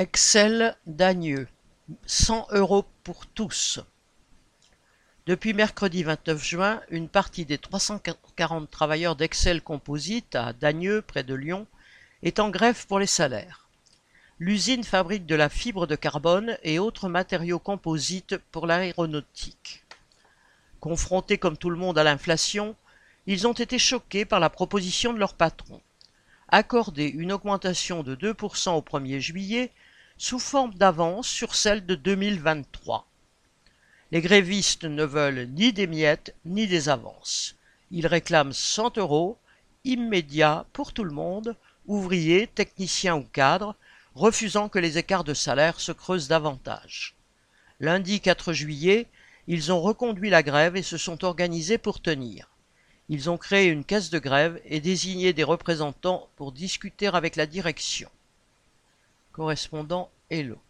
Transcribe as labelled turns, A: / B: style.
A: Excel Dagneux, 100 euros pour tous. Depuis mercredi 29 juin, une partie des 340 travailleurs d'Excel Composite à Dagneux, près de Lyon, est en grève pour les salaires. L'usine fabrique de la fibre de carbone et autres matériaux composites pour l'aéronautique. Confrontés comme tout le monde à l'inflation, ils ont été choqués par la proposition de leur patron. Accorder une augmentation de 2% au 1er juillet sous forme d'avance sur celle de 2023. Les grévistes ne veulent ni des miettes ni des avances. Ils réclament 100 euros, immédiats pour tout le monde, ouvriers, techniciens ou cadres, refusant que les écarts de salaire se creusent davantage. Lundi 4 juillet, ils ont reconduit la grève et se sont organisés pour tenir. Ils ont créé une caisse de grève et désigné des représentants pour discuter avec la direction correspondant Hello.